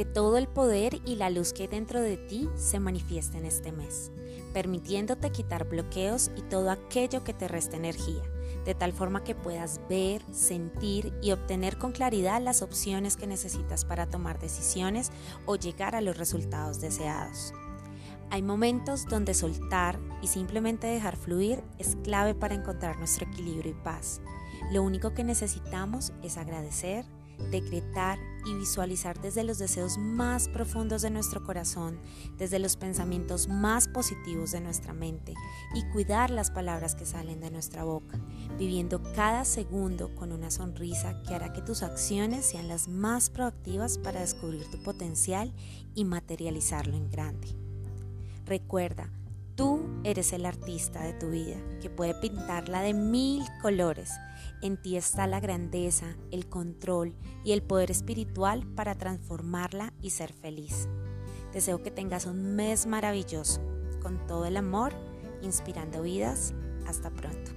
que todo el poder y la luz que hay dentro de ti se manifiesten este mes, permitiéndote quitar bloqueos y todo aquello que te resta energía, de tal forma que puedas ver, sentir y obtener con claridad las opciones que necesitas para tomar decisiones o llegar a los resultados deseados. Hay momentos donde soltar y simplemente dejar fluir es clave para encontrar nuestro equilibrio y paz. Lo único que necesitamos es agradecer, decretar y visualizar desde los deseos más profundos de nuestro corazón, desde los pensamientos más positivos de nuestra mente y cuidar las palabras que salen de nuestra boca, viviendo cada segundo con una sonrisa que hará que tus acciones sean las más proactivas para descubrir tu potencial y materializarlo en grande. Recuerda, Tú eres el artista de tu vida, que puede pintarla de mil colores. En ti está la grandeza, el control y el poder espiritual para transformarla y ser feliz. Deseo que tengas un mes maravilloso, con todo el amor, inspirando vidas. Hasta pronto.